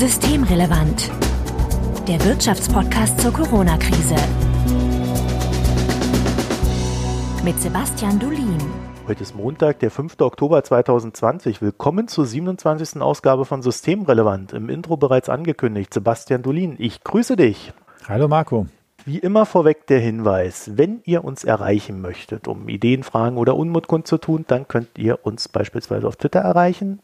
Systemrelevant. Der Wirtschaftspodcast zur Corona-Krise. Mit Sebastian Dulin. Heute ist Montag, der 5. Oktober 2020. Willkommen zur 27. Ausgabe von Systemrelevant. Im Intro bereits angekündigt. Sebastian Dulin, ich grüße dich. Hallo Marco. Wie immer vorweg der Hinweis, wenn ihr uns erreichen möchtet, um Ideen, Fragen oder Unmut kundzutun, dann könnt ihr uns beispielsweise auf Twitter erreichen,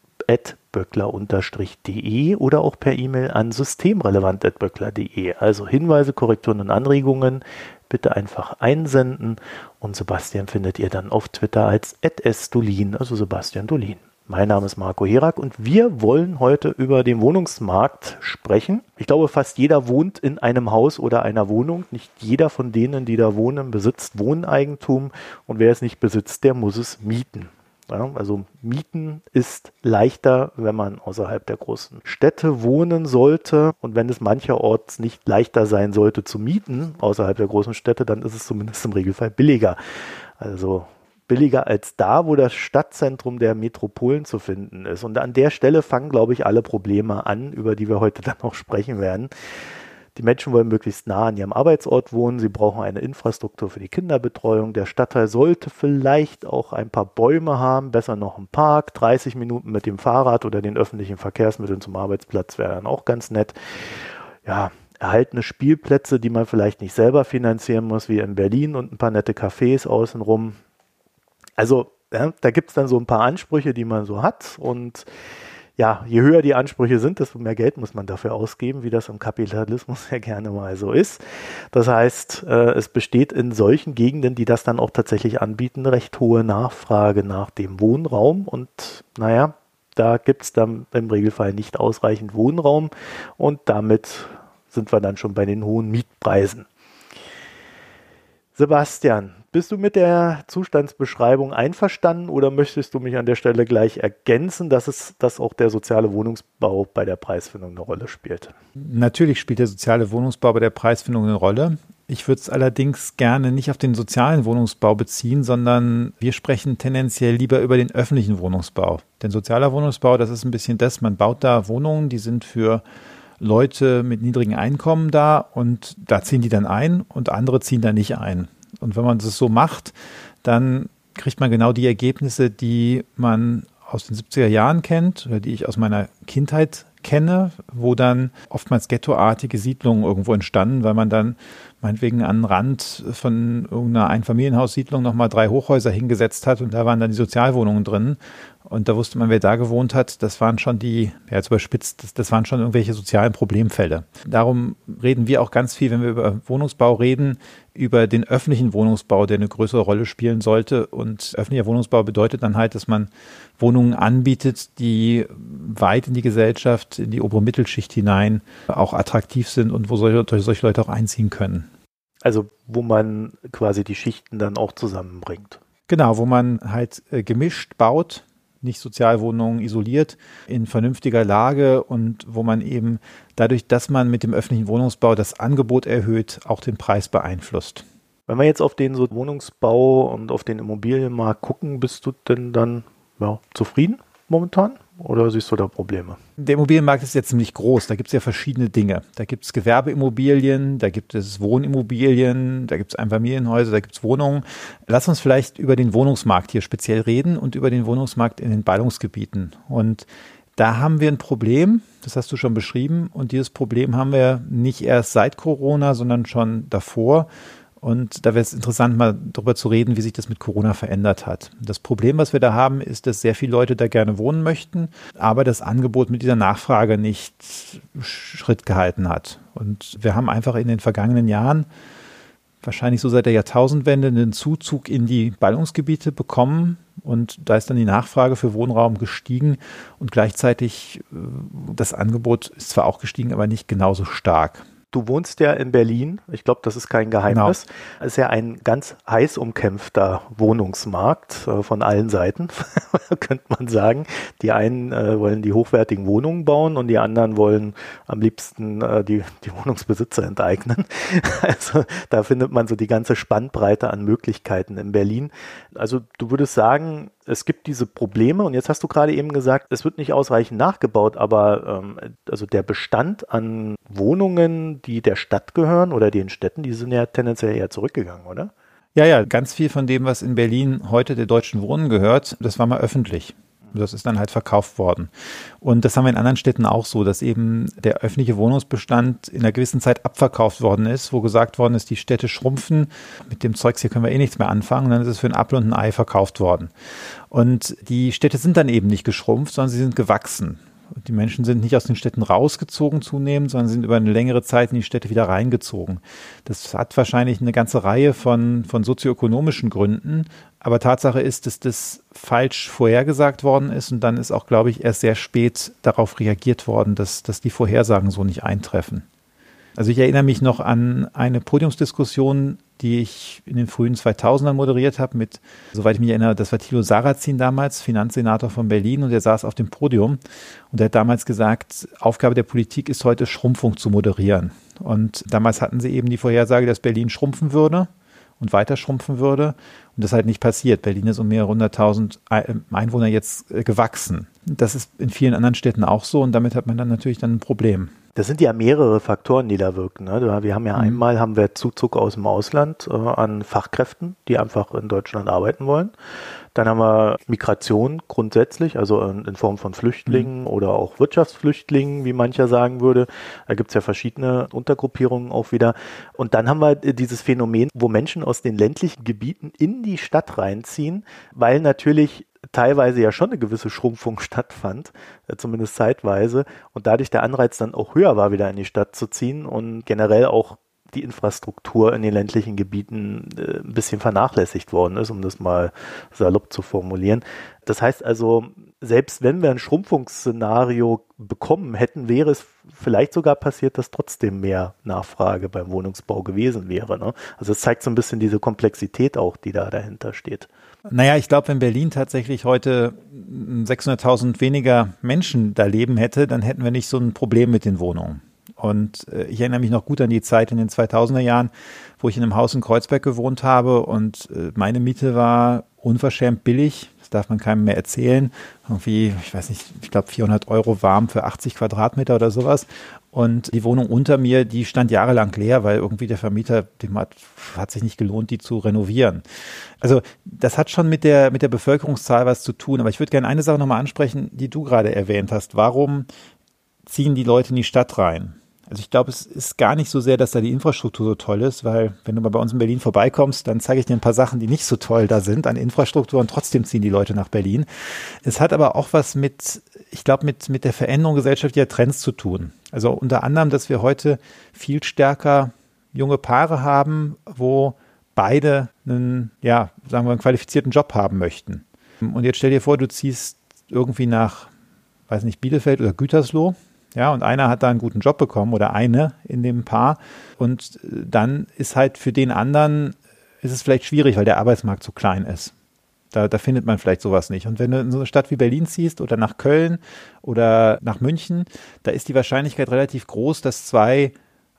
böckler-de oder auch per E-Mail an systemrelevant.böckler.de. Also Hinweise, Korrekturen und Anregungen bitte einfach einsenden und Sebastian findet ihr dann auf Twitter als @sdolin, also Sebastian Dolin. Mein Name ist Marco Herak und wir wollen heute über den Wohnungsmarkt sprechen. Ich glaube, fast jeder wohnt in einem Haus oder einer Wohnung. Nicht jeder von denen, die da wohnen, besitzt Wohneigentum und wer es nicht besitzt, der muss es mieten. Ja, also mieten ist leichter, wenn man außerhalb der großen Städte wohnen sollte. Und wenn es mancherorts nicht leichter sein sollte zu mieten außerhalb der großen Städte, dann ist es zumindest im Regelfall billiger. Also billiger als da, wo das Stadtzentrum der Metropolen zu finden ist. Und an der Stelle fangen, glaube ich, alle Probleme an, über die wir heute dann noch sprechen werden. Die Menschen wollen möglichst nah an ihrem Arbeitsort wohnen. Sie brauchen eine Infrastruktur für die Kinderbetreuung. Der Stadtteil sollte vielleicht auch ein paar Bäume haben, besser noch ein Park. 30 Minuten mit dem Fahrrad oder den öffentlichen Verkehrsmitteln zum Arbeitsplatz wäre dann auch ganz nett. Ja, erhaltene Spielplätze, die man vielleicht nicht selber finanzieren muss, wie in Berlin und ein paar nette Cafés außenrum. Also ja, da gibt es dann so ein paar Ansprüche, die man so hat und ja, je höher die Ansprüche sind, desto mehr Geld muss man dafür ausgeben, wie das im Kapitalismus ja gerne mal so ist. Das heißt, äh, es besteht in solchen Gegenden, die das dann auch tatsächlich anbieten, recht hohe Nachfrage nach dem Wohnraum und naja, da gibt es dann im Regelfall nicht ausreichend Wohnraum und damit sind wir dann schon bei den hohen Mietpreisen. Sebastian, bist du mit der Zustandsbeschreibung einverstanden oder möchtest du mich an der Stelle gleich ergänzen, dass es, dass auch der soziale Wohnungsbau bei der Preisfindung eine Rolle spielt? Natürlich spielt der soziale Wohnungsbau bei der Preisfindung eine Rolle. Ich würde es allerdings gerne nicht auf den sozialen Wohnungsbau beziehen, sondern wir sprechen tendenziell lieber über den öffentlichen Wohnungsbau. Denn sozialer Wohnungsbau, das ist ein bisschen das, man baut da Wohnungen, die sind für Leute mit niedrigen Einkommen da und da ziehen die dann ein und andere ziehen da nicht ein. Und wenn man das so macht, dann kriegt man genau die Ergebnisse, die man aus den 70er Jahren kennt oder die ich aus meiner Kindheit kenne, wo dann oftmals ghettoartige Siedlungen irgendwo entstanden, weil man dann meinetwegen an den Rand von irgendeiner Einfamilienhaussiedlung nochmal drei Hochhäuser hingesetzt hat und da waren dann die Sozialwohnungen drin. Und da wusste man, wer da gewohnt hat, das waren schon die, ja jetzt überspitzt, das, das waren schon irgendwelche sozialen Problemfälle. Darum reden wir auch ganz viel, wenn wir über Wohnungsbau reden, über den öffentlichen Wohnungsbau, der eine größere Rolle spielen sollte. Und öffentlicher Wohnungsbau bedeutet dann halt, dass man Wohnungen anbietet, die weit in die Gesellschaft, in die obere Mittelschicht hinein auch attraktiv sind und wo solche, solche Leute auch einziehen können. Also wo man quasi die Schichten dann auch zusammenbringt. Genau, wo man halt äh, gemischt baut, nicht Sozialwohnungen isoliert, in vernünftiger Lage und wo man eben dadurch, dass man mit dem öffentlichen Wohnungsbau das Angebot erhöht, auch den Preis beeinflusst. Wenn wir jetzt auf den so Wohnungsbau und auf den Immobilienmarkt gucken, bist du denn dann ja, zufrieden momentan? Oder siehst du da Probleme? Der Immobilienmarkt ist jetzt ziemlich groß. Da gibt es ja verschiedene Dinge. Da gibt es Gewerbeimmobilien, da gibt es Wohnimmobilien, da gibt es Einfamilienhäuser, da gibt es Wohnungen. Lass uns vielleicht über den Wohnungsmarkt hier speziell reden und über den Wohnungsmarkt in den Ballungsgebieten. Und da haben wir ein Problem, das hast du schon beschrieben. Und dieses Problem haben wir nicht erst seit Corona, sondern schon davor. Und da wäre es interessant, mal darüber zu reden, wie sich das mit Corona verändert hat. Das Problem, was wir da haben, ist, dass sehr viele Leute da gerne wohnen möchten, aber das Angebot mit dieser Nachfrage nicht Schritt gehalten hat. Und wir haben einfach in den vergangenen Jahren wahrscheinlich so seit der Jahrtausendwende einen Zuzug in die Ballungsgebiete bekommen und da ist dann die Nachfrage für Wohnraum gestiegen und gleichzeitig äh, das Angebot ist zwar auch gestiegen, aber nicht genauso stark. Du wohnst ja in Berlin. Ich glaube, das ist kein Geheimnis. Genau. Es ist ja ein ganz heiß umkämpfter Wohnungsmarkt äh, von allen Seiten, könnte man sagen. Die einen äh, wollen die hochwertigen Wohnungen bauen und die anderen wollen am liebsten äh, die, die Wohnungsbesitzer enteignen. also da findet man so die ganze Spannbreite an Möglichkeiten in Berlin. Also du würdest sagen, es gibt diese Probleme und jetzt hast du gerade eben gesagt, es wird nicht ausreichend nachgebaut, aber ähm, also der Bestand an Wohnungen, die der Stadt gehören oder den Städten, die sind ja tendenziell eher zurückgegangen, oder? Ja, ja, ganz viel von dem, was in Berlin heute der Deutschen Wohnen gehört, das war mal öffentlich. Das ist dann halt verkauft worden. Und das haben wir in anderen Städten auch so, dass eben der öffentliche Wohnungsbestand in einer gewissen Zeit abverkauft worden ist, wo gesagt worden ist, die Städte schrumpfen. Mit dem Zeugs hier können wir eh nichts mehr anfangen. Und dann ist es für ein Apfel und ein Ei verkauft worden. Und die Städte sind dann eben nicht geschrumpft, sondern sie sind gewachsen. Die Menschen sind nicht aus den Städten rausgezogen zunehmend, sondern sind über eine längere Zeit in die Städte wieder reingezogen. Das hat wahrscheinlich eine ganze Reihe von, von sozioökonomischen Gründen. Aber Tatsache ist, dass das falsch vorhergesagt worden ist und dann ist auch, glaube ich, erst sehr spät darauf reagiert worden, dass, dass die Vorhersagen so nicht eintreffen. Also ich erinnere mich noch an eine Podiumsdiskussion, die ich in den frühen 2000ern moderiert habe mit, soweit ich mich erinnere, das war Thilo Sarrazin damals, Finanzsenator von Berlin und der saß auf dem Podium und er hat damals gesagt, Aufgabe der Politik ist heute Schrumpfung zu moderieren. Und damals hatten sie eben die Vorhersage, dass Berlin schrumpfen würde und weiter schrumpfen würde. Und das ist halt nicht passiert. Berlin ist um mehrere hunderttausend Einwohner jetzt äh, gewachsen. Das ist in vielen anderen Städten auch so und damit hat man dann natürlich dann ein Problem. Das sind ja mehrere Faktoren, die da wirken. Ne? Wir haben ja mhm. einmal haben wir Zuzug aus dem Ausland äh, an Fachkräften, die einfach in Deutschland arbeiten wollen. Dann haben wir Migration grundsätzlich, also in, in Form von Flüchtlingen mhm. oder auch Wirtschaftsflüchtlingen, wie mancher sagen würde. Da gibt's ja verschiedene Untergruppierungen auch wieder. Und dann haben wir dieses Phänomen, wo Menschen aus den ländlichen Gebieten in die Stadt reinziehen, weil natürlich teilweise ja schon eine gewisse Schrumpfung stattfand, äh, zumindest zeitweise, und dadurch der Anreiz dann auch höher war, wieder in die Stadt zu ziehen und generell auch die Infrastruktur in den ländlichen Gebieten äh, ein bisschen vernachlässigt worden ist, um das mal salopp zu formulieren. Das heißt also, selbst wenn wir ein Schrumpfungsszenario bekommen hätten, wäre es vielleicht sogar passiert, dass trotzdem mehr Nachfrage beim Wohnungsbau gewesen wäre. Ne? Also es zeigt so ein bisschen diese Komplexität auch, die da dahinter steht. Naja, ich glaube, wenn Berlin tatsächlich heute 600.000 weniger Menschen da leben hätte, dann hätten wir nicht so ein Problem mit den Wohnungen. Und äh, ich erinnere mich noch gut an die Zeit in den 2000er Jahren, wo ich in einem Haus in Kreuzberg gewohnt habe und äh, meine Miete war unverschämt billig. Das darf man keinem mehr erzählen. Irgendwie, ich weiß nicht, ich glaube 400 Euro warm für 80 Quadratmeter oder sowas. Und die Wohnung unter mir, die stand jahrelang leer, weil irgendwie der Vermieter, dem hat, hat sich nicht gelohnt, die zu renovieren. Also das hat schon mit der, mit der Bevölkerungszahl was zu tun. Aber ich würde gerne eine Sache nochmal ansprechen, die du gerade erwähnt hast. Warum ziehen die Leute in die Stadt rein? Also ich glaube, es ist gar nicht so sehr, dass da die Infrastruktur so toll ist, weil wenn du mal bei uns in Berlin vorbeikommst, dann zeige ich dir ein paar Sachen, die nicht so toll da sind an Infrastruktur und trotzdem ziehen die Leute nach Berlin. Es hat aber auch was mit, ich glaube, mit, mit der Veränderung gesellschaftlicher Trends zu tun. Also unter anderem, dass wir heute viel stärker junge Paare haben, wo beide einen, ja, sagen wir, einen qualifizierten Job haben möchten. Und jetzt stell dir vor, du ziehst irgendwie nach, weiß nicht, Bielefeld oder Gütersloh ja, und einer hat da einen guten Job bekommen oder eine in dem Paar. Und dann ist halt für den anderen, ist es vielleicht schwierig, weil der Arbeitsmarkt so klein ist. Da, da findet man vielleicht sowas nicht. Und wenn du in so eine Stadt wie Berlin ziehst oder nach Köln oder nach München, da ist die Wahrscheinlichkeit relativ groß, dass zwei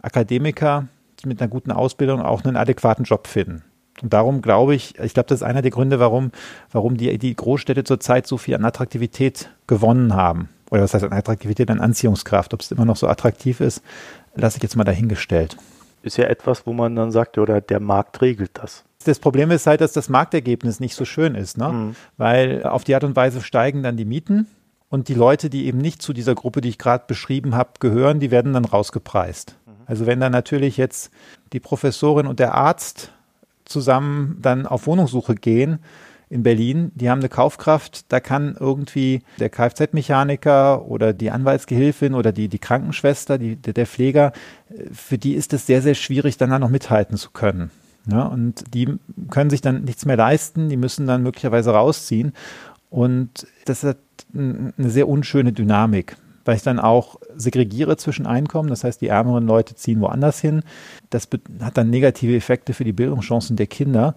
Akademiker mit einer guten Ausbildung auch einen adäquaten Job finden. Und darum glaube ich, ich glaube, das ist einer der Gründe, warum, warum die, die Großstädte zurzeit so viel an Attraktivität gewonnen haben oder was heißt an Attraktivität, an Anziehungskraft, ob es immer noch so attraktiv ist, lasse ich jetzt mal dahingestellt. Ist ja etwas, wo man dann sagt, oder der Markt regelt das. Das Problem ist halt, dass das Marktergebnis nicht so schön ist, ne? Mhm. weil auf die Art und Weise steigen dann die Mieten und die Leute, die eben nicht zu dieser Gruppe, die ich gerade beschrieben habe, gehören, die werden dann rausgepreist. Mhm. Also wenn dann natürlich jetzt die Professorin und der Arzt zusammen dann auf Wohnungssuche gehen, in Berlin, die haben eine Kaufkraft, da kann irgendwie der Kfz-Mechaniker oder die Anwaltsgehilfin oder die, die Krankenschwester, die, der Pfleger, für die ist es sehr, sehr schwierig, dann da noch mithalten zu können. Ja, und die können sich dann nichts mehr leisten, die müssen dann möglicherweise rausziehen. Und das hat eine sehr unschöne Dynamik, weil ich dann auch segregiere zwischen Einkommen. Das heißt, die ärmeren Leute ziehen woanders hin. Das hat dann negative Effekte für die Bildungschancen der Kinder.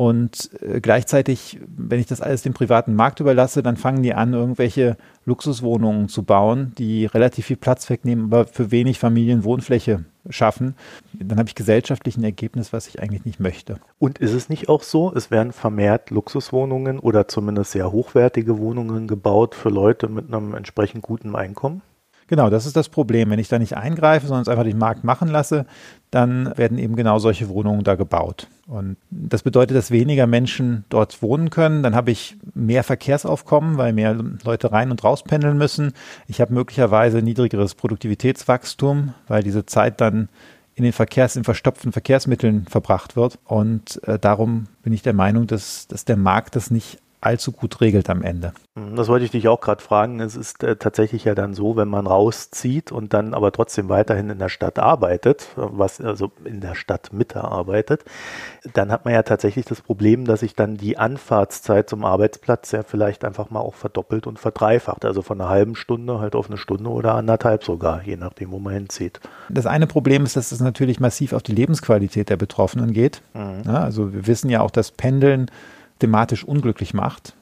Und äh, gleichzeitig, wenn ich das alles dem privaten Markt überlasse, dann fangen die an, irgendwelche Luxuswohnungen zu bauen, die relativ viel Platz wegnehmen, aber für wenig Familienwohnfläche schaffen. Dann habe ich gesellschaftlich ein Ergebnis, was ich eigentlich nicht möchte. Und ist es nicht auch so, es werden vermehrt Luxuswohnungen oder zumindest sehr hochwertige Wohnungen gebaut für Leute mit einem entsprechend guten Einkommen? Genau, das ist das Problem. Wenn ich da nicht eingreife, sondern es einfach den Markt machen lasse, dann werden eben genau solche Wohnungen da gebaut. Und das bedeutet, dass weniger Menschen dort wohnen können. Dann habe ich mehr Verkehrsaufkommen, weil mehr Leute rein und raus pendeln müssen. Ich habe möglicherweise niedrigeres Produktivitätswachstum, weil diese Zeit dann in den Verkehrs, in verstopften Verkehrsmitteln verbracht wird. Und äh, darum bin ich der Meinung, dass, dass der Markt das nicht allzu gut regelt am Ende. Hm, das wollte ich dich auch gerade fragen. Es ist äh, tatsächlich ja dann so, wenn man rauszieht und dann aber trotzdem weiterhin in der Stadt arbeitet, was also in der Stadt mitarbeitet, dann hat man ja tatsächlich das Problem, dass sich dann die Anfahrtszeit zum Arbeitsplatz ja vielleicht einfach mal auch verdoppelt und verdreifacht. Also von einer halben Stunde halt auf eine Stunde oder anderthalb sogar, je nachdem, wo man hinzieht. Das eine Problem ist, dass es natürlich massiv auf die Lebensqualität der Betroffenen geht. Mhm. Ja, also wir wissen ja auch, dass Pendeln thematisch unglücklich macht.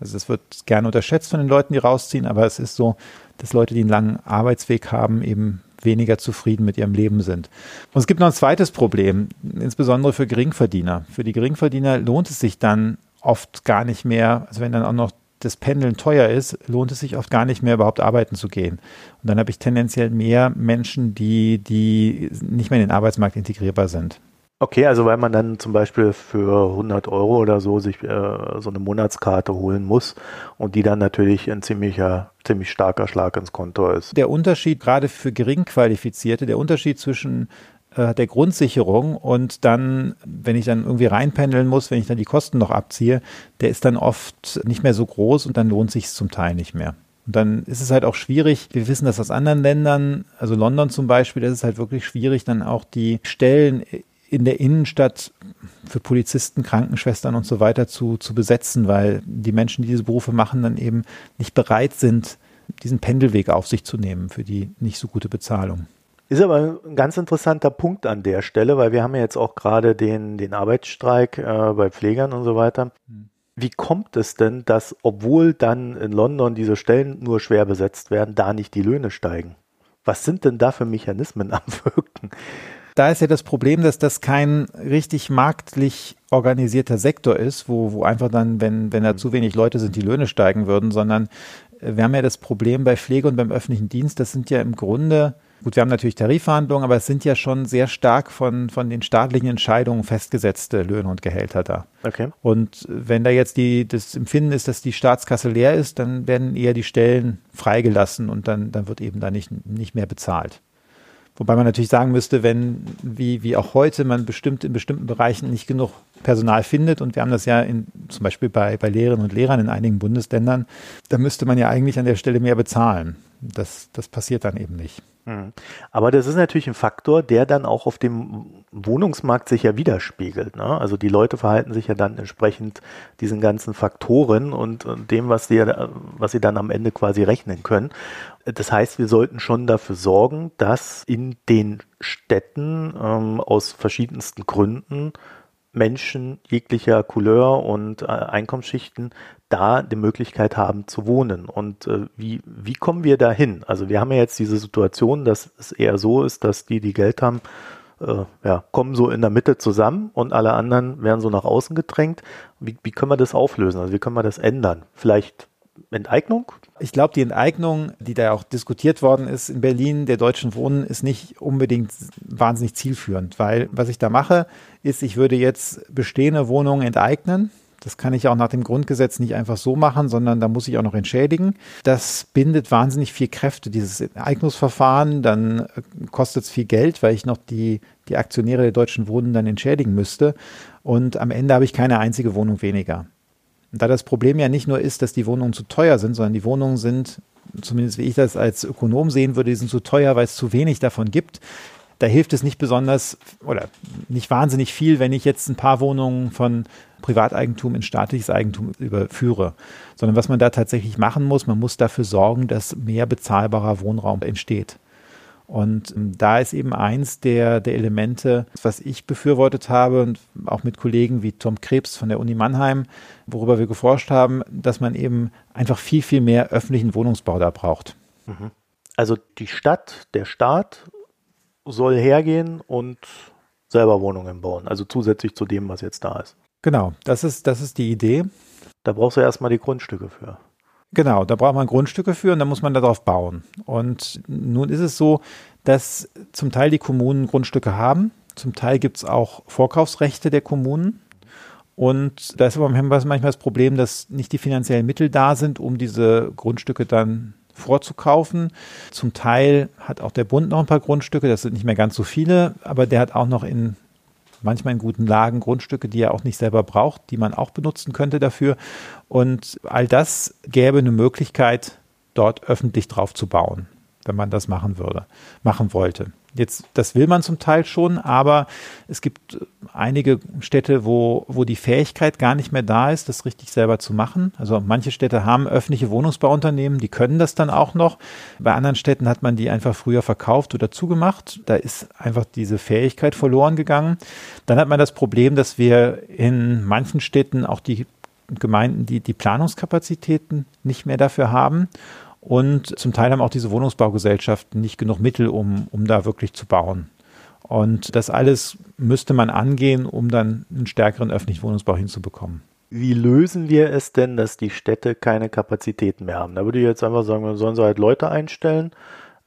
Also es wird gerne unterschätzt von den Leuten, die rausziehen, aber es ist so, dass Leute, die einen langen Arbeitsweg haben, eben weniger zufrieden mit ihrem Leben sind. Und es gibt noch ein zweites Problem, insbesondere für Geringverdiener. Für die Geringverdiener lohnt es sich dann oft gar nicht mehr, also wenn dann auch noch das Pendeln teuer ist, lohnt es sich oft gar nicht mehr, überhaupt arbeiten zu gehen. Und dann habe ich tendenziell mehr Menschen, die, die nicht mehr in den Arbeitsmarkt integrierbar sind. Okay, also weil man dann zum Beispiel für 100 Euro oder so sich äh, so eine Monatskarte holen muss und die dann natürlich ein ziemlicher, ziemlich starker Schlag ins Konto ist. Der Unterschied gerade für Geringqualifizierte, der Unterschied zwischen äh, der Grundsicherung und dann, wenn ich dann irgendwie reinpendeln muss, wenn ich dann die Kosten noch abziehe, der ist dann oft nicht mehr so groß und dann lohnt sich es zum Teil nicht mehr. Und dann ist es halt auch schwierig, wir wissen das aus anderen Ländern, also London zum Beispiel, da ist es halt wirklich schwierig, dann auch die Stellen in der Innenstadt für Polizisten, Krankenschwestern und so weiter zu, zu besetzen, weil die Menschen, die diese Berufe machen, dann eben nicht bereit sind, diesen Pendelweg auf sich zu nehmen für die nicht so gute Bezahlung. Ist aber ein ganz interessanter Punkt an der Stelle, weil wir haben ja jetzt auch gerade den, den Arbeitsstreik äh, bei Pflegern und so weiter. Hm. Wie kommt es denn, dass, obwohl dann in London diese Stellen nur schwer besetzt werden, da nicht die Löhne steigen? Was sind denn da für Mechanismen am Wirken? Da ist ja das Problem, dass das kein richtig marktlich organisierter Sektor ist, wo, wo einfach dann, wenn, wenn da zu wenig Leute sind, die Löhne steigen würden, sondern äh, wir haben ja das Problem bei Pflege und beim öffentlichen Dienst, das sind ja im Grunde, gut, wir haben natürlich Tarifverhandlungen, aber es sind ja schon sehr stark von, von den staatlichen Entscheidungen festgesetzte Löhne und Gehälter da. Okay. Und wenn da jetzt die, das Empfinden ist, dass die Staatskasse leer ist, dann werden eher die Stellen freigelassen und dann, dann wird eben da nicht, nicht mehr bezahlt. Wobei man natürlich sagen müsste, wenn, wie, wie auch heute, man bestimmt in bestimmten Bereichen nicht genug Personal findet, und wir haben das ja in, zum Beispiel bei, bei Lehrerinnen und Lehrern in einigen Bundesländern, da müsste man ja eigentlich an der Stelle mehr bezahlen. Das, das passiert dann eben nicht. Mhm. Aber das ist natürlich ein Faktor, der dann auch auf dem Wohnungsmarkt sich ja widerspiegelt. Ne? Also die Leute verhalten sich ja dann entsprechend diesen ganzen Faktoren und, dem, was sie, was sie dann am Ende quasi rechnen können. Das heißt, wir sollten schon dafür sorgen, dass in den Städten ähm, aus verschiedensten Gründen Menschen jeglicher Couleur und äh, Einkommensschichten da die Möglichkeit haben zu wohnen. Und äh, wie, wie kommen wir da hin? Also wir haben ja jetzt diese Situation, dass es eher so ist, dass die, die Geld haben, äh, ja, kommen so in der Mitte zusammen und alle anderen werden so nach außen gedrängt. Wie, wie können wir das auflösen? Also wie können wir das ändern? Vielleicht Enteignung? Ich glaube, die Enteignung, die da auch diskutiert worden ist in Berlin, der deutschen Wohnen, ist nicht unbedingt wahnsinnig zielführend, weil was ich da mache, ist, ich würde jetzt bestehende Wohnungen enteignen. Das kann ich auch nach dem Grundgesetz nicht einfach so machen, sondern da muss ich auch noch entschädigen. Das bindet wahnsinnig viel Kräfte, dieses Enteignungsverfahren. Dann äh, kostet es viel Geld, weil ich noch die, die Aktionäre der Deutschen Wohnen dann entschädigen müsste. Und am Ende habe ich keine einzige Wohnung weniger. Und da das Problem ja nicht nur ist, dass die Wohnungen zu teuer sind, sondern die Wohnungen sind, zumindest wie ich das als Ökonom sehen würde, die sind zu teuer, weil es zu wenig davon gibt. Da hilft es nicht besonders oder nicht wahnsinnig viel, wenn ich jetzt ein paar Wohnungen von Privateigentum in staatliches Eigentum überführe, sondern was man da tatsächlich machen muss, man muss dafür sorgen, dass mehr bezahlbarer Wohnraum entsteht. Und ähm, da ist eben eins der, der Elemente, was ich befürwortet habe und auch mit Kollegen wie Tom Krebs von der Uni Mannheim, worüber wir geforscht haben, dass man eben einfach viel, viel mehr öffentlichen Wohnungsbau da braucht. Mhm. Also die Stadt, der Staat soll hergehen und selber Wohnungen bauen, also zusätzlich zu dem, was jetzt da ist. Genau, das ist, das ist die Idee. Da brauchst du erstmal die Grundstücke für. Genau, da braucht man Grundstücke für und dann muss man darauf bauen. Und nun ist es so, dass zum Teil die Kommunen Grundstücke haben, zum Teil gibt es auch Vorkaufsrechte der Kommunen. Und da ist aber manchmal das Problem, dass nicht die finanziellen Mittel da sind, um diese Grundstücke dann vorzukaufen. Zum Teil hat auch der Bund noch ein paar Grundstücke, das sind nicht mehr ganz so viele, aber der hat auch noch in manchmal in guten Lagen Grundstücke, die er auch nicht selber braucht, die man auch benutzen könnte dafür. Und all das gäbe eine Möglichkeit, dort öffentlich drauf zu bauen, wenn man das machen würde, machen wollte. Jetzt, das will man zum Teil schon, aber es gibt einige Städte, wo, wo die Fähigkeit gar nicht mehr da ist, das richtig selber zu machen. Also manche Städte haben öffentliche Wohnungsbauunternehmen, die können das dann auch noch. Bei anderen Städten hat man die einfach früher verkauft oder zugemacht. Da ist einfach diese Fähigkeit verloren gegangen. Dann hat man das Problem, dass wir in manchen Städten auch die Gemeinden, die die Planungskapazitäten nicht mehr dafür haben. Und zum Teil haben auch diese Wohnungsbaugesellschaften nicht genug Mittel, um, um da wirklich zu bauen. Und das alles müsste man angehen, um dann einen stärkeren öffentlichen Wohnungsbau hinzubekommen. Wie lösen wir es denn, dass die Städte keine Kapazitäten mehr haben? Da würde ich jetzt einfach sagen, wir sollen sie halt Leute einstellen,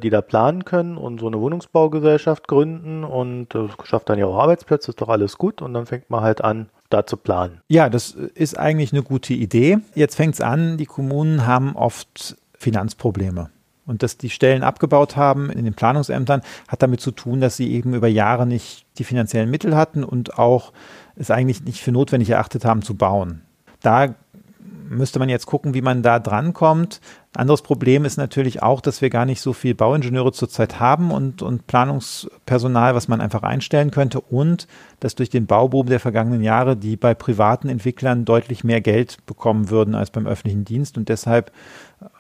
die da planen können und so eine Wohnungsbaugesellschaft gründen und das schafft dann ja auch Arbeitsplätze, ist doch alles gut und dann fängt man halt an, da zu planen. Ja, das ist eigentlich eine gute Idee. Jetzt fängt es an, die Kommunen haben oft Finanzprobleme. Und dass die Stellen abgebaut haben in den Planungsämtern, hat damit zu tun, dass sie eben über Jahre nicht die finanziellen Mittel hatten und auch es eigentlich nicht für notwendig erachtet haben zu bauen. Da müsste man jetzt gucken, wie man da drankommt. Anderes Problem ist natürlich auch, dass wir gar nicht so viel Bauingenieure zurzeit haben und, und Planungspersonal, was man einfach einstellen könnte und dass durch den Bauboom der vergangenen Jahre die bei privaten Entwicklern deutlich mehr Geld bekommen würden als beim öffentlichen Dienst und deshalb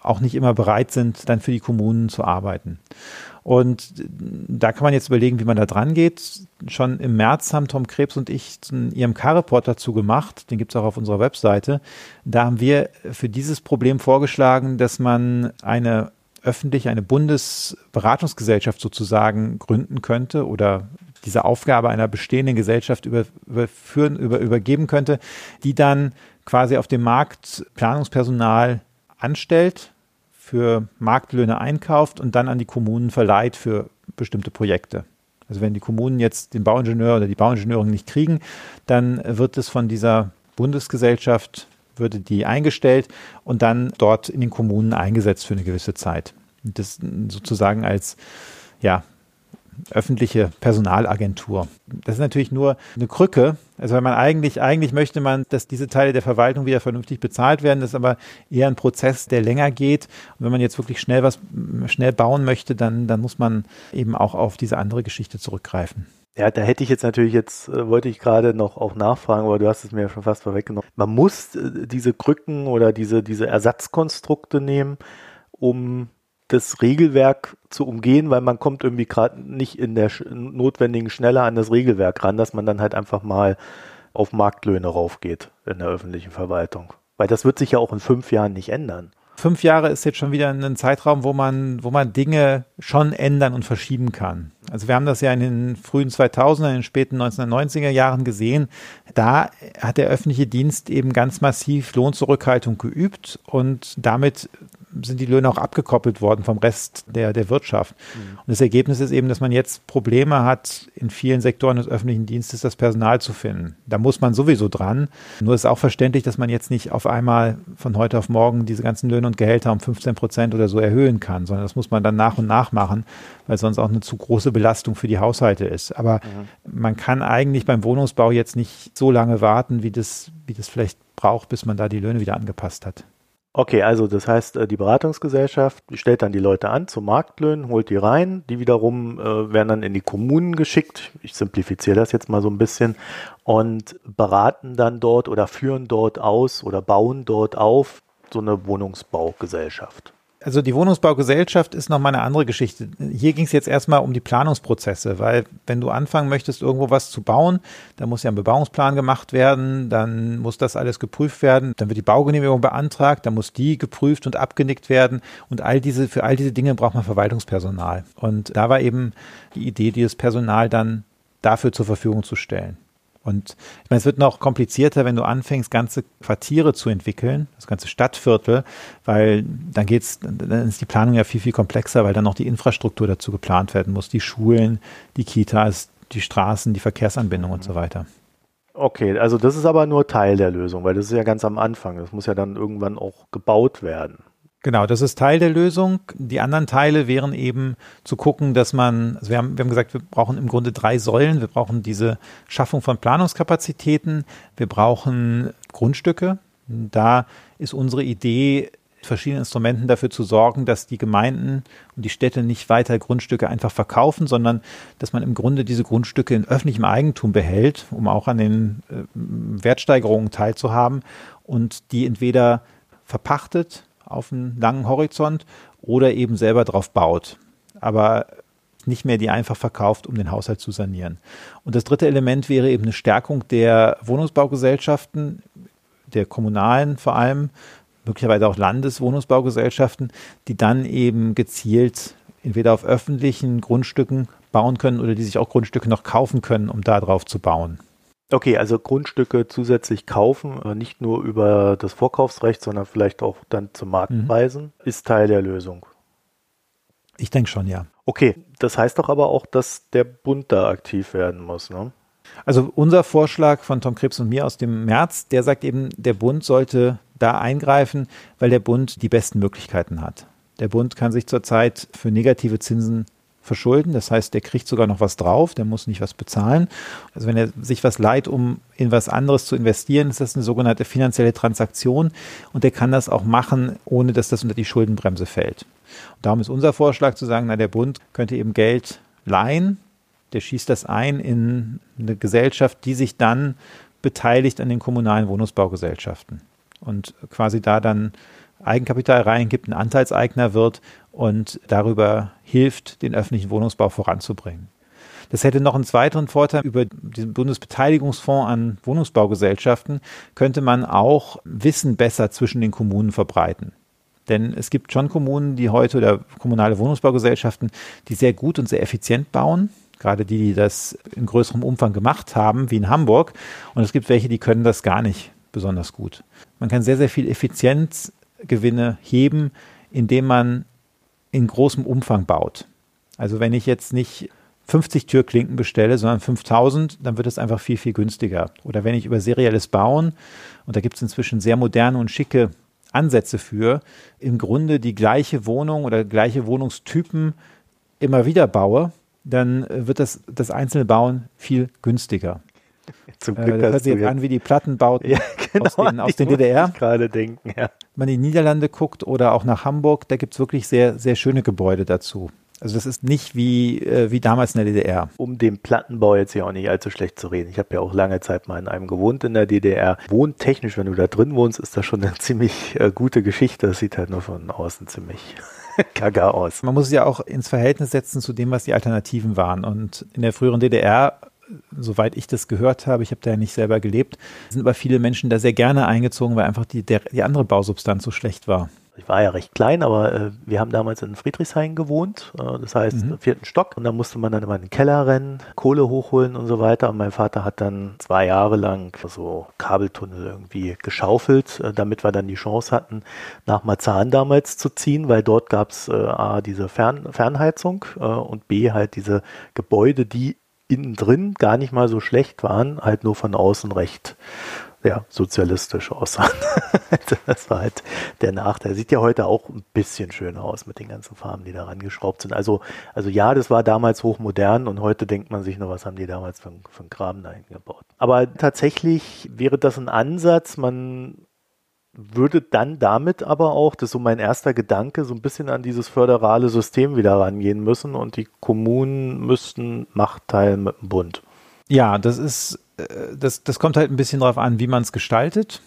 auch nicht immer bereit sind, dann für die Kommunen zu arbeiten. Und da kann man jetzt überlegen, wie man da dran geht. Schon im März haben Tom Krebs und ich einen IMK-Report dazu gemacht. Den gibt es auch auf unserer Webseite. Da haben wir für dieses Problem vorgeschlagen, dass man eine öffentliche, eine Bundesberatungsgesellschaft sozusagen gründen könnte oder diese Aufgabe einer bestehenden Gesellschaft über, überführen, über, übergeben könnte, die dann quasi auf dem Markt Planungspersonal anstellt, für Marktlöhne einkauft und dann an die Kommunen verleiht für bestimmte Projekte. Also wenn die Kommunen jetzt den Bauingenieur oder die Bauingenieurin nicht kriegen, dann wird es von dieser Bundesgesellschaft, würde die eingestellt und dann dort in den Kommunen eingesetzt für eine gewisse Zeit. Das sozusagen als ja, öffentliche Personalagentur. Das ist natürlich nur eine Krücke. Also wenn man eigentlich, eigentlich möchte man, dass diese Teile der Verwaltung wieder vernünftig bezahlt werden. Das ist aber eher ein Prozess, der länger geht. Und wenn man jetzt wirklich schnell was, schnell bauen möchte, dann, dann muss man eben auch auf diese andere Geschichte zurückgreifen. Ja, da hätte ich jetzt natürlich jetzt, äh, wollte ich gerade noch auch nachfragen, aber du hast es mir ja schon fast vorweggenommen. Man muss äh, diese Krücken oder diese, diese Ersatzkonstrukte nehmen, um das Regelwerk zu umgehen, weil man kommt irgendwie gerade nicht in der notwendigen Schnelle an das Regelwerk ran, dass man dann halt einfach mal auf Marktlöhne raufgeht in der öffentlichen Verwaltung. Weil das wird sich ja auch in fünf Jahren nicht ändern. Fünf Jahre ist jetzt schon wieder ein Zeitraum, wo man, wo man Dinge schon ändern und verschieben kann. Also wir haben das ja in den frühen 2000er, in den späten 1990er Jahren gesehen. Da hat der öffentliche Dienst eben ganz massiv Lohnzurückhaltung geübt und damit sind die Löhne auch abgekoppelt worden vom Rest der, der Wirtschaft. Mhm. Und das Ergebnis ist eben, dass man jetzt Probleme hat, in vielen Sektoren des öffentlichen Dienstes das Personal zu finden. Da muss man sowieso dran. Nur ist auch verständlich, dass man jetzt nicht auf einmal von heute auf morgen diese ganzen Löhne und Gehälter um 15 Prozent oder so erhöhen kann, sondern das muss man dann nach und nach machen, weil sonst auch eine zu große Belastung für die Haushalte ist. Aber mhm. man kann eigentlich beim Wohnungsbau jetzt nicht so lange warten, wie das, wie das vielleicht braucht, bis man da die Löhne wieder angepasst hat. Okay, also das heißt, äh, die Beratungsgesellschaft stellt dann die Leute an zu Marktlöhnen, holt die rein, die wiederum äh, werden dann in die Kommunen geschickt. Ich simplifiziere das jetzt mal so ein bisschen und beraten dann dort oder führen dort aus oder bauen dort auf so eine Wohnungsbaugesellschaft. Also die Wohnungsbaugesellschaft ist nochmal eine andere Geschichte. Hier ging es jetzt erstmal um die Planungsprozesse, weil wenn du anfangen möchtest, irgendwo was zu bauen, dann muss ja ein Bebauungsplan gemacht werden, dann muss das alles geprüft werden, dann wird die Baugenehmigung beantragt, dann muss die geprüft und abgenickt werden und all diese, für all diese Dinge braucht man Verwaltungspersonal. Und da war eben die Idee, dieses Personal dann dafür zur Verfügung zu stellen. Und ich meine, es wird noch komplizierter, wenn du anfängst, ganze Quartiere zu entwickeln, das ganze Stadtviertel, weil dann geht's, dann ist die Planung ja viel, viel komplexer, weil dann noch die Infrastruktur dazu geplant werden muss, die Schulen, die Kitas, die Straßen, die Verkehrsanbindung und so weiter. Okay, also das ist aber nur Teil der Lösung, weil das ist ja ganz am Anfang. Das muss ja dann irgendwann auch gebaut werden. Genau, das ist Teil der Lösung. Die anderen Teile wären eben zu gucken, dass man, also wir haben, wir haben gesagt, wir brauchen im Grunde drei Säulen. Wir brauchen diese Schaffung von Planungskapazitäten, wir brauchen Grundstücke. Da ist unsere Idee, verschiedene Instrumenten dafür zu sorgen, dass die Gemeinden und die Städte nicht weiter Grundstücke einfach verkaufen, sondern dass man im Grunde diese Grundstücke in öffentlichem Eigentum behält, um auch an den äh, Wertsteigerungen teilzuhaben und die entweder verpachtet auf einen langen Horizont oder eben selber drauf baut. Aber nicht mehr die einfach verkauft, um den Haushalt zu sanieren. Und das dritte Element wäre eben eine Stärkung der Wohnungsbaugesellschaften, der kommunalen vor allem, möglicherweise auch Landeswohnungsbaugesellschaften, die dann eben gezielt entweder auf öffentlichen Grundstücken bauen können oder die sich auch Grundstücke noch kaufen können, um da drauf zu bauen. Okay, also Grundstücke zusätzlich kaufen, äh, nicht nur über das Vorkaufsrecht, sondern vielleicht auch dann zu Marktpreisen, mhm. ist Teil der Lösung. Ich denke schon, ja. Okay, das heißt doch aber auch, dass der Bund da aktiv werden muss, ne? Also unser Vorschlag von Tom Krebs und mir aus dem März, der sagt eben, der Bund sollte da eingreifen, weil der Bund die besten Möglichkeiten hat. Der Bund kann sich zurzeit für negative Zinsen verschulden. Das heißt, der kriegt sogar noch was drauf, der muss nicht was bezahlen. Also wenn er sich was leiht, um in was anderes zu investieren, ist das eine sogenannte finanzielle Transaktion und der kann das auch machen, ohne dass das unter die Schuldenbremse fällt. Und darum ist unser Vorschlag zu sagen, na, der Bund könnte eben Geld leihen, der schießt das ein in eine Gesellschaft, die sich dann beteiligt an den kommunalen Wohnungsbaugesellschaften und quasi da dann Eigenkapital reingibt, ein Anteilseigner wird und darüber hilft, den öffentlichen Wohnungsbau voranzubringen. Das hätte noch einen weiteren Vorteil. Über den Bundesbeteiligungsfonds an Wohnungsbaugesellschaften könnte man auch Wissen besser zwischen den Kommunen verbreiten. Denn es gibt schon Kommunen, die heute oder kommunale Wohnungsbaugesellschaften, die sehr gut und sehr effizient bauen. Gerade die, die das in größerem Umfang gemacht haben, wie in Hamburg. Und es gibt welche, die können das gar nicht besonders gut. Man kann sehr, sehr viel Effizienzgewinne heben, indem man in großem Umfang baut. Also wenn ich jetzt nicht 50 Türklinken bestelle, sondern 5000, dann wird es einfach viel, viel günstiger. Oder wenn ich über serielles Bauen, und da gibt es inzwischen sehr moderne und schicke Ansätze für, im Grunde die gleiche Wohnung oder gleiche Wohnungstypen immer wieder baue, dann wird das, das einzelne Bauen viel günstiger. Zum Glück äh, das hört sich jetzt an wie die Plattenbauten ja, genau, aus den, aus den DDR. gerade denken, ja. Wenn man in die Niederlande guckt oder auch nach Hamburg, da gibt es wirklich sehr, sehr schöne Gebäude dazu. Also das ist nicht wie, äh, wie damals in der DDR. Um den Plattenbau jetzt hier auch nicht allzu schlecht zu reden. Ich habe ja auch lange Zeit mal in einem gewohnt in der DDR. Wohntechnisch, wenn du da drin wohnst, ist das schon eine ziemlich äh, gute Geschichte. Das sieht halt nur von außen ziemlich gaga aus. Man muss es ja auch ins Verhältnis setzen zu dem, was die Alternativen waren. Und in der früheren DDR soweit ich das gehört habe, ich habe da ja nicht selber gelebt, sind aber viele Menschen da sehr gerne eingezogen, weil einfach die, der, die andere Bausubstanz so schlecht war. Ich war ja recht klein, aber äh, wir haben damals in Friedrichshain gewohnt, äh, das heißt mhm. vierten Stock. Und da musste man dann immer in den Keller rennen, Kohle hochholen und so weiter. Und mein Vater hat dann zwei Jahre lang so Kabeltunnel irgendwie geschaufelt, äh, damit wir dann die Chance hatten, nach Marzahn damals zu ziehen, weil dort gab es äh, A, diese Fern Fernheizung äh, und B, halt diese Gebäude, die innen drin gar nicht mal so schlecht waren, halt nur von außen recht ja, sozialistisch aussahen. das war halt der Nachteil. Sieht ja heute auch ein bisschen schöner aus mit den ganzen Farben, die da rangeschraubt sind. Also, also ja, das war damals hochmodern und heute denkt man sich nur, was haben die damals für, für einen Kram da hingebaut. Aber tatsächlich wäre das ein Ansatz, man würde dann damit aber auch, das ist so mein erster Gedanke, so ein bisschen an dieses föderale System wieder rangehen müssen und die Kommunen müssten Macht teilen mit dem Bund. Ja, das ist, äh, das, das kommt halt ein bisschen darauf an, wie man es gestaltet.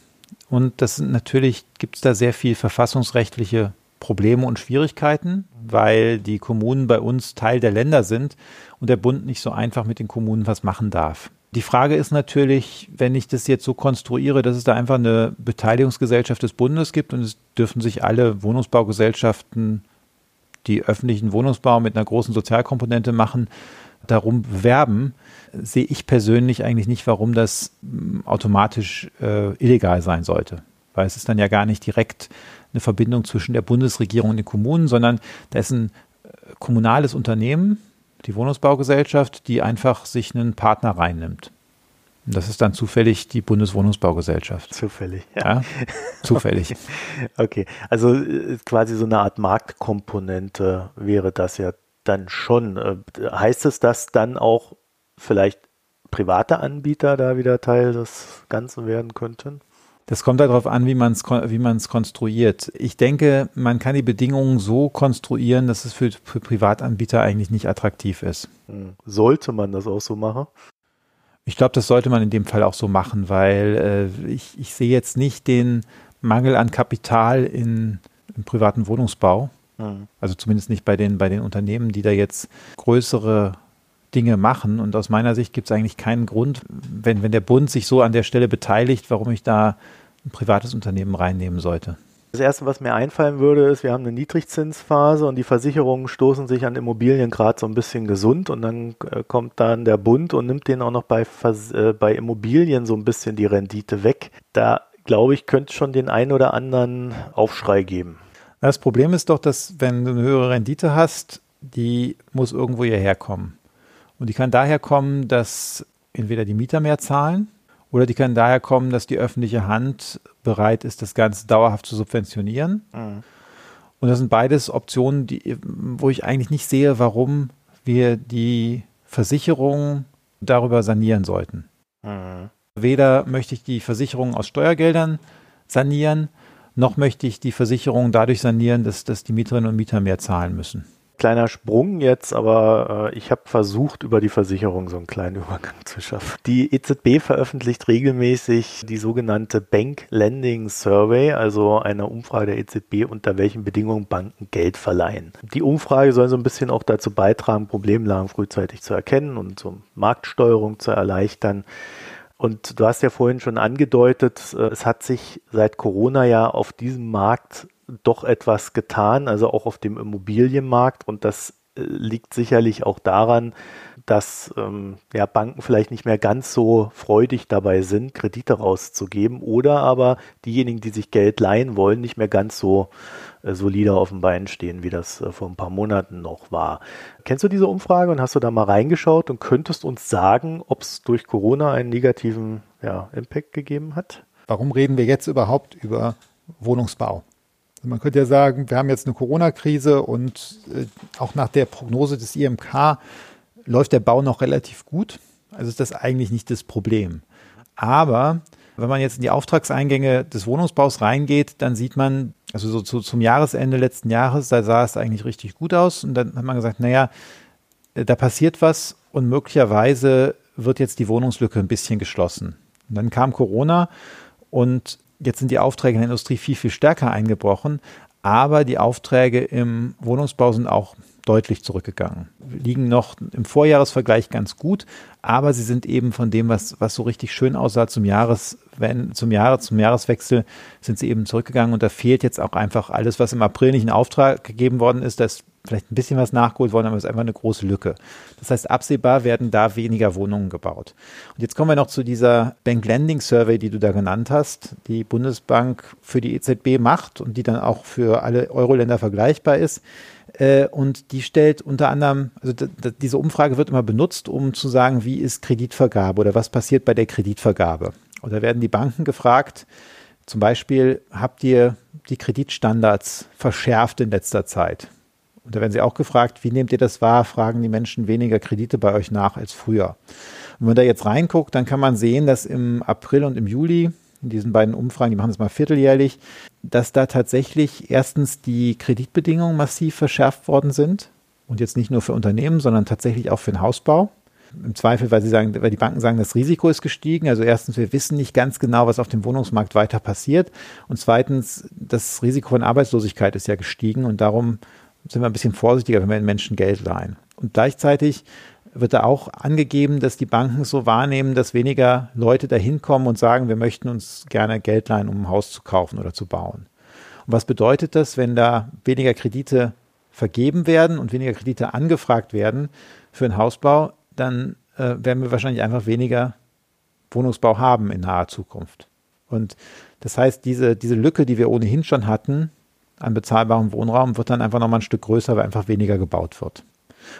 Und das sind natürlich, gibt es da sehr viel verfassungsrechtliche Probleme und Schwierigkeiten, weil die Kommunen bei uns Teil der Länder sind und der Bund nicht so einfach mit den Kommunen was machen darf. Die Frage ist natürlich, wenn ich das jetzt so konstruiere, dass es da einfach eine Beteiligungsgesellschaft des Bundes gibt und es dürfen sich alle Wohnungsbaugesellschaften, die öffentlichen Wohnungsbau mit einer großen Sozialkomponente machen, darum werben, sehe ich persönlich eigentlich nicht, warum das hm, automatisch äh, illegal sein sollte. Weil es ist dann ja gar nicht direkt eine Verbindung zwischen der Bundesregierung und den Kommunen, sondern da ist ein äh, kommunales Unternehmen, die Wohnungsbaugesellschaft, die einfach sich einen Partner reinnimmt. Und das ist dann zufällig die Bundeswohnungsbaugesellschaft. Zufällig, ja. ja zufällig. okay, also äh, quasi so eine Art Marktkomponente wäre das ja dann schon. Äh, heißt es, dass dann auch vielleicht private Anbieter da wieder Teil des Ganzen werden könnten? Das kommt darauf an, wie man es wie man's konstruiert. Ich denke, man kann die Bedingungen so konstruieren, dass es für, für Privatanbieter eigentlich nicht attraktiv ist. Hm. Sollte man das auch so machen? Ich glaube, das sollte man in dem Fall auch so machen, weil äh, ich, ich sehe jetzt nicht den Mangel an Kapital in, im privaten Wohnungsbau. Mhm. Also zumindest nicht bei den, bei den Unternehmen, die da jetzt größere Dinge machen. Und aus meiner Sicht gibt es eigentlich keinen Grund, wenn, wenn der Bund sich so an der Stelle beteiligt, warum ich da ein privates Unternehmen reinnehmen sollte. Das Erste, was mir einfallen würde, ist, wir haben eine Niedrigzinsphase und die Versicherungen stoßen sich an Immobilien gerade so ein bisschen gesund und dann äh, kommt dann der Bund und nimmt denen auch noch bei, äh, bei Immobilien so ein bisschen die Rendite weg. Da glaube ich, könnte schon den einen oder anderen Aufschrei geben. Das Problem ist doch, dass wenn du eine höhere Rendite hast, die muss irgendwo hierher kommen. Und die kann daher kommen, dass entweder die Mieter mehr zahlen oder die kann daher kommen, dass die öffentliche Hand bereit ist, das Ganze dauerhaft zu subventionieren. Mhm. Und das sind beides Optionen, die, wo ich eigentlich nicht sehe, warum wir die Versicherung darüber sanieren sollten. Mhm. Weder möchte ich die Versicherung aus Steuergeldern sanieren, noch möchte ich die Versicherung dadurch sanieren, dass, dass die Mieterinnen und Mieter mehr zahlen müssen kleiner Sprung jetzt, aber äh, ich habe versucht, über die Versicherung so einen kleinen Übergang zu schaffen. Die EZB veröffentlicht regelmäßig die sogenannte Bank Lending Survey, also eine Umfrage der EZB, unter welchen Bedingungen Banken Geld verleihen. Die Umfrage soll so ein bisschen auch dazu beitragen, Problemlagen frühzeitig zu erkennen und so Marktsteuerung zu erleichtern. Und du hast ja vorhin schon angedeutet, äh, es hat sich seit Corona ja auf diesem Markt doch etwas getan, also auch auf dem Immobilienmarkt. Und das äh, liegt sicherlich auch daran, dass ähm, ja, Banken vielleicht nicht mehr ganz so freudig dabei sind, Kredite rauszugeben oder aber diejenigen, die sich Geld leihen wollen, nicht mehr ganz so äh, solider auf dem Bein stehen, wie das äh, vor ein paar Monaten noch war. Kennst du diese Umfrage und hast du da mal reingeschaut und könntest uns sagen, ob es durch Corona einen negativen ja, Impact gegeben hat? Warum reden wir jetzt überhaupt über Wohnungsbau? Man könnte ja sagen, wir haben jetzt eine Corona-Krise und äh, auch nach der Prognose des IMK läuft der Bau noch relativ gut. Also ist das eigentlich nicht das Problem. Aber wenn man jetzt in die Auftragseingänge des Wohnungsbaus reingeht, dann sieht man, also so zu, zum Jahresende letzten Jahres, da sah es eigentlich richtig gut aus. Und dann hat man gesagt, naja, äh, da passiert was und möglicherweise wird jetzt die Wohnungslücke ein bisschen geschlossen. Und dann kam Corona und Jetzt sind die Aufträge in der Industrie viel, viel stärker eingebrochen, aber die Aufträge im Wohnungsbau sind auch deutlich zurückgegangen. Liegen noch im Vorjahresvergleich ganz gut, aber sie sind eben von dem, was, was so richtig schön aussah zum Jahres, wenn, zum Jahre, zum Jahreswechsel, sind sie eben zurückgegangen und da fehlt jetzt auch einfach alles, was im April nicht in Auftrag gegeben worden ist, das vielleicht ein bisschen was nachgeholt worden, aber es ist einfach eine große Lücke. Das heißt, absehbar werden da weniger Wohnungen gebaut. Und jetzt kommen wir noch zu dieser Bank Lending Survey, die du da genannt hast, die Bundesbank für die EZB macht und die dann auch für alle Euro-Länder vergleichbar ist. Äh, und die stellt unter anderem, also diese Umfrage wird immer benutzt, um zu sagen, wie ist Kreditvergabe oder was passiert bei der Kreditvergabe. Da werden die Banken gefragt, zum Beispiel, habt ihr die Kreditstandards verschärft in letzter Zeit? Und da werden sie auch gefragt, wie nehmt ihr das wahr? Fragen die Menschen weniger Kredite bei euch nach als früher. Und wenn man da jetzt reinguckt, dann kann man sehen, dass im April und im Juli, in diesen beiden Umfragen, die machen das mal vierteljährlich, dass da tatsächlich erstens die Kreditbedingungen massiv verschärft worden sind. Und jetzt nicht nur für Unternehmen, sondern tatsächlich auch für den Hausbau. Im Zweifel, weil sie sagen, weil die Banken sagen, das Risiko ist gestiegen. Also erstens, wir wissen nicht ganz genau, was auf dem Wohnungsmarkt weiter passiert. Und zweitens, das Risiko von Arbeitslosigkeit ist ja gestiegen und darum sind wir ein bisschen vorsichtiger, wenn wir den Menschen Geld leihen. Und gleichzeitig wird da auch angegeben, dass die Banken so wahrnehmen, dass weniger Leute da hinkommen und sagen, wir möchten uns gerne Geld leihen, um ein Haus zu kaufen oder zu bauen. Und was bedeutet das, wenn da weniger Kredite vergeben werden und weniger Kredite angefragt werden für einen Hausbau, dann äh, werden wir wahrscheinlich einfach weniger Wohnungsbau haben in naher Zukunft. Und das heißt, diese, diese Lücke, die wir ohnehin schon hatten an bezahlbarem Wohnraum, wird dann einfach nochmal ein Stück größer, weil einfach weniger gebaut wird.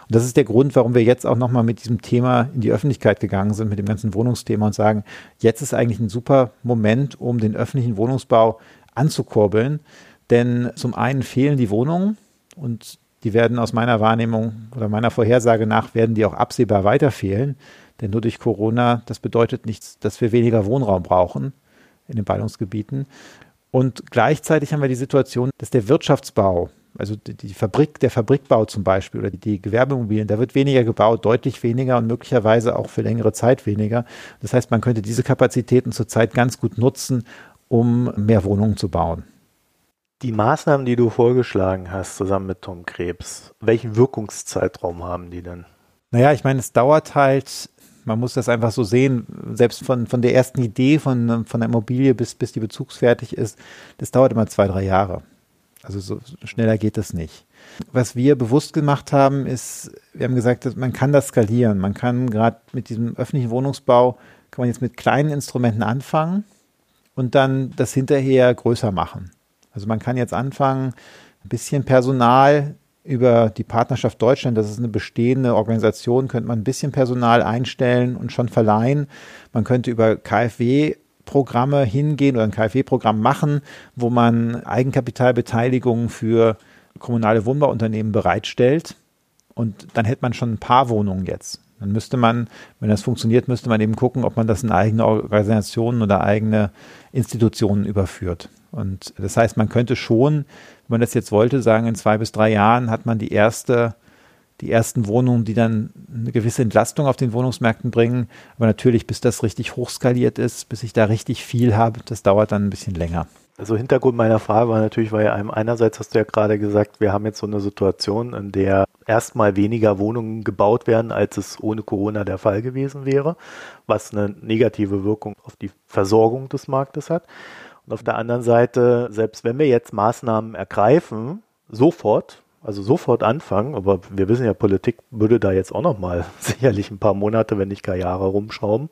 Und das ist der Grund, warum wir jetzt auch nochmal mit diesem Thema in die Öffentlichkeit gegangen sind, mit dem ganzen Wohnungsthema und sagen, jetzt ist eigentlich ein super Moment, um den öffentlichen Wohnungsbau anzukurbeln. Denn zum einen fehlen die Wohnungen und die werden aus meiner Wahrnehmung oder meiner Vorhersage nach, werden die auch absehbar weiter fehlen. Denn nur durch Corona, das bedeutet nichts, dass wir weniger Wohnraum brauchen in den Ballungsgebieten. Und gleichzeitig haben wir die Situation, dass der Wirtschaftsbau also die Fabrik, der Fabrikbau zum Beispiel oder die, Gewerbeimmobilien, da wird weniger gebaut, deutlich weniger und möglicherweise auch für längere Zeit weniger. Das heißt, man könnte diese Kapazitäten zurzeit ganz gut nutzen, um mehr Wohnungen zu bauen. Die Maßnahmen, die du vorgeschlagen hast, zusammen mit Tom Krebs, welchen Wirkungszeitraum haben die denn? Naja, ich meine, es dauert halt, man muss das einfach so sehen, selbst von, von der ersten Idee von, von der Immobilie bis, bis die bezugsfertig ist, das dauert immer zwei, drei Jahre. Also so schneller geht das nicht. Was wir bewusst gemacht haben, ist, wir haben gesagt, man kann das skalieren. Man kann gerade mit diesem öffentlichen Wohnungsbau, kann man jetzt mit kleinen Instrumenten anfangen und dann das hinterher größer machen. Also man kann jetzt anfangen, ein bisschen Personal über die Partnerschaft Deutschland, das ist eine bestehende Organisation, könnte man ein bisschen Personal einstellen und schon verleihen. Man könnte über KfW Programme hingehen oder ein KfW-Programm machen, wo man Eigenkapitalbeteiligung für kommunale Wohnbauunternehmen bereitstellt. Und dann hätte man schon ein paar Wohnungen jetzt. Dann müsste man, wenn das funktioniert, müsste man eben gucken, ob man das in eigene Organisationen oder eigene Institutionen überführt. Und das heißt, man könnte schon, wenn man das jetzt wollte, sagen, in zwei bis drei Jahren hat man die erste die ersten Wohnungen, die dann eine gewisse Entlastung auf den Wohnungsmärkten bringen. Aber natürlich, bis das richtig hochskaliert ist, bis ich da richtig viel habe, das dauert dann ein bisschen länger. Also Hintergrund meiner Frage war natürlich, weil einem einerseits hast du ja gerade gesagt, wir haben jetzt so eine Situation, in der erstmal weniger Wohnungen gebaut werden, als es ohne Corona der Fall gewesen wäre, was eine negative Wirkung auf die Versorgung des Marktes hat. Und auf der anderen Seite, selbst wenn wir jetzt Maßnahmen ergreifen, sofort, also sofort anfangen, aber wir wissen ja, Politik würde da jetzt auch noch mal sicherlich ein paar Monate, wenn nicht gar Jahre rumschrauben,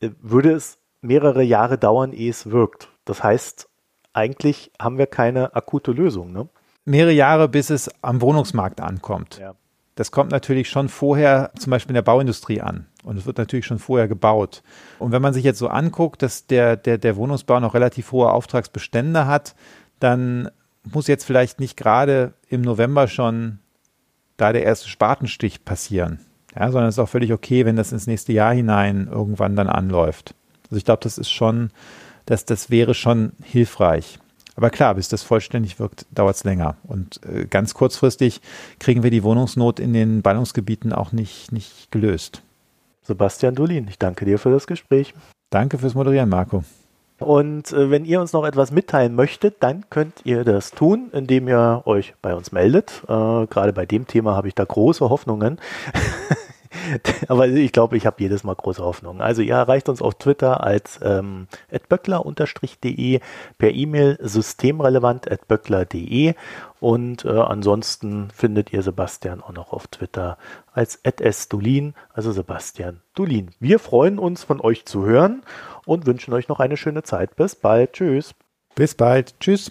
äh, würde es mehrere Jahre dauern, ehe es wirkt. Das heißt, eigentlich haben wir keine akute Lösung. Ne? Mehrere Jahre, bis es am Wohnungsmarkt ankommt. Ja. Das kommt natürlich schon vorher, zum Beispiel in der Bauindustrie an. Und es wird natürlich schon vorher gebaut. Und wenn man sich jetzt so anguckt, dass der, der, der Wohnungsbau noch relativ hohe Auftragsbestände hat, dann muss jetzt vielleicht nicht gerade im November schon da der erste Spatenstich passieren. Ja, sondern es ist auch völlig okay, wenn das ins nächste Jahr hinein irgendwann dann anläuft. Also ich glaube, das ist schon, das, das wäre schon hilfreich. Aber klar, bis das vollständig wirkt, dauert es länger. Und äh, ganz kurzfristig kriegen wir die Wohnungsnot in den Ballungsgebieten auch nicht, nicht gelöst. Sebastian Dulin, ich danke dir für das Gespräch. Danke fürs Moderieren, Marco. Und äh, wenn ihr uns noch etwas mitteilen möchtet, dann könnt ihr das tun, indem ihr euch bei uns meldet. Äh, Gerade bei dem Thema habe ich da große Hoffnungen. Aber ich glaube, ich habe jedes Mal große Hoffnungen. Also ihr erreicht uns auf Twitter als ähm, böckler-de, per E-Mail systemrelevant.böckler.de und äh, ansonsten findet ihr Sebastian auch noch auf Twitter als @sdulin, also Sebastian Dulin. Wir freuen uns von euch zu hören und wünschen euch noch eine schöne Zeit. Bis bald. Tschüss. Bis bald. Tschüss.